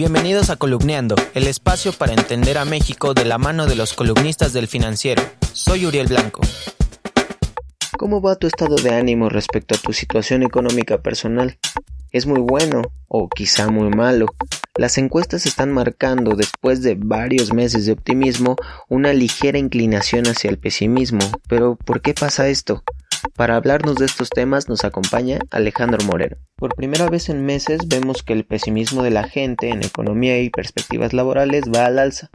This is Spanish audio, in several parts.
Bienvenidos a Columneando, el espacio para entender a México de la mano de los columnistas del financiero. Soy Uriel Blanco. ¿Cómo va tu estado de ánimo respecto a tu situación económica personal? ¿Es muy bueno o quizá muy malo? Las encuestas están marcando, después de varios meses de optimismo, una ligera inclinación hacia el pesimismo. Pero ¿por qué pasa esto? Para hablarnos de estos temas nos acompaña Alejandro Moreno. Por primera vez en meses vemos que el pesimismo de la gente en economía y perspectivas laborales va al alza.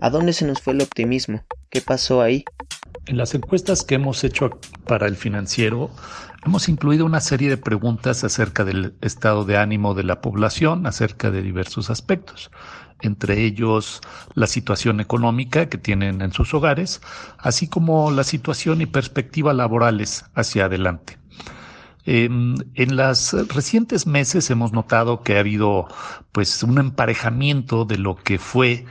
¿A dónde se nos fue el optimismo? ¿Qué pasó ahí? En las encuestas que hemos hecho para el financiero, hemos incluido una serie de preguntas acerca del estado de ánimo de la población, acerca de diversos aspectos entre ellos la situación económica que tienen en sus hogares, así como la situación y perspectiva laborales hacia adelante. en los recientes meses hemos notado que ha habido pues un emparejamiento de lo que fue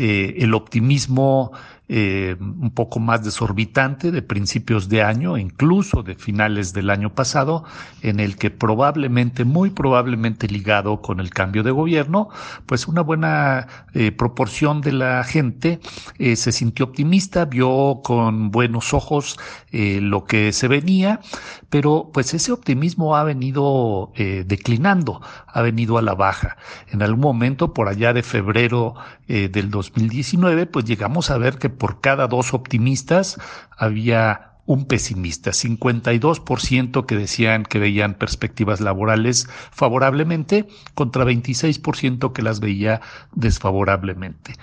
eh, el optimismo eh, un poco más desorbitante de principios de año, incluso de finales del año pasado, en el que probablemente, muy probablemente ligado con el cambio de gobierno, pues una buena eh, proporción de la gente se sintió optimista, vio con buenos ojos lo que se venía, pero pues ese optimismo ha venido declinando, ha venido a la baja. En algún momento, por allá de febrero del 2019, pues llegamos a ver que por cada dos optimistas había un pesimista, 52% que decían que veían perspectivas laborales favorablemente contra 26% que las veía desfavorablemente.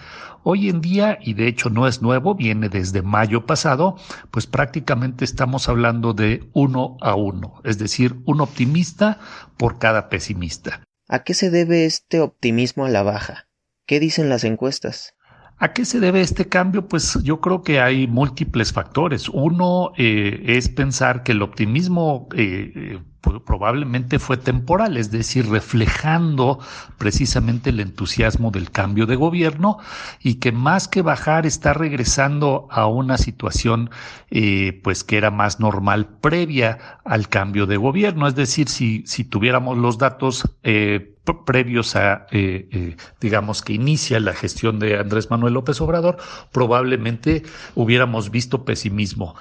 Hoy en día, y de hecho no es nuevo, viene desde mayo pasado, pues prácticamente estamos hablando de uno a uno, es decir, un optimista por cada pesimista. ¿A qué se debe este optimismo a la baja? ¿Qué dicen las encuestas? ¿A qué se debe este cambio? Pues yo creo que hay múltiples factores. Uno eh, es pensar que el optimismo eh, eh probablemente fue temporal, es decir, reflejando precisamente el entusiasmo del cambio de gobierno y que más que bajar está regresando a una situación eh, pues que era más normal previa al cambio de gobierno, es decir, si, si tuviéramos los datos eh, previos a, eh, eh, digamos, que inicia la gestión de Andrés Manuel López Obrador, probablemente hubiéramos visto pesimismo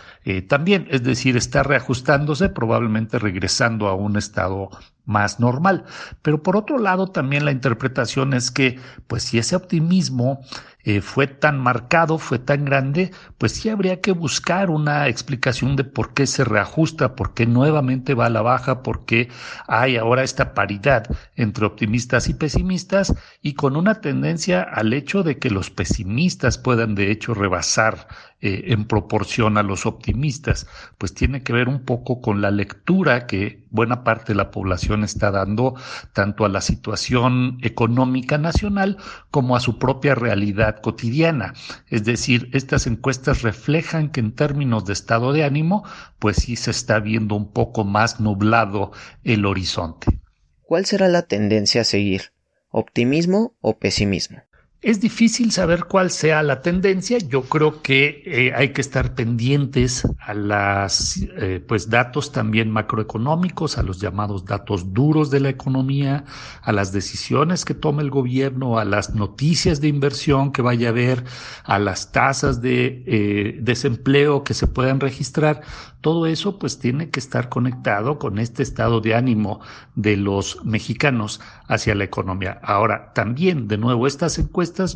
también, es decir, está reajustándose, probablemente regresando a un estado más normal. Pero por otro lado, también la interpretación es que, pues si ese optimismo eh, fue tan marcado, fue tan grande, pues sí habría que buscar una explicación de por qué se reajusta, por qué nuevamente va a la baja, por qué hay ahora esta paridad entre optimistas y pesimistas y con una tendencia al hecho de que los pesimistas puedan de hecho rebasar eh, en proporción a los optimistas, pues tiene que ver un poco con la lectura que buena parte de la población está dando tanto a la situación económica nacional como a su propia realidad cotidiana. Es decir, estas encuestas reflejan que en términos de estado de ánimo, pues sí se está viendo un poco más nublado el horizonte. ¿Cuál será la tendencia a seguir? ¿Optimismo o pesimismo? Es difícil saber cuál sea la tendencia. Yo creo que eh, hay que estar pendientes a las eh, pues datos también macroeconómicos, a los llamados datos duros de la economía, a las decisiones que tome el gobierno, a las noticias de inversión que vaya a haber, a las tasas de eh, desempleo que se puedan registrar. Todo eso pues tiene que estar conectado con este estado de ánimo de los mexicanos hacia la economía. Ahora, también, de nuevo, estas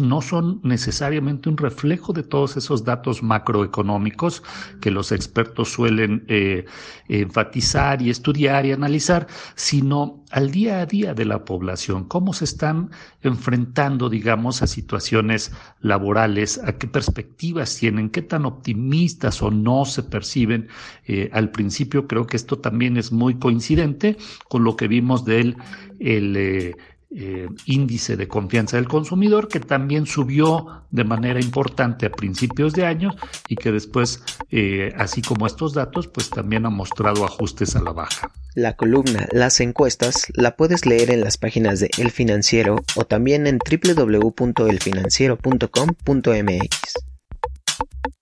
no son necesariamente un reflejo de todos esos datos macroeconómicos que los expertos suelen eh, enfatizar y estudiar y analizar, sino al día a día de la población, cómo se están enfrentando, digamos, a situaciones laborales, a qué perspectivas tienen, qué tan optimistas o no se perciben. Eh, al principio creo que esto también es muy coincidente con lo que vimos del el, eh, eh, índice de confianza del consumidor que también subió de manera importante a principios de año y que después, eh, así como estos datos, pues también ha mostrado ajustes a la baja. La columna Las encuestas la puedes leer en las páginas de El Financiero o también en www.elfinanciero.com.mx.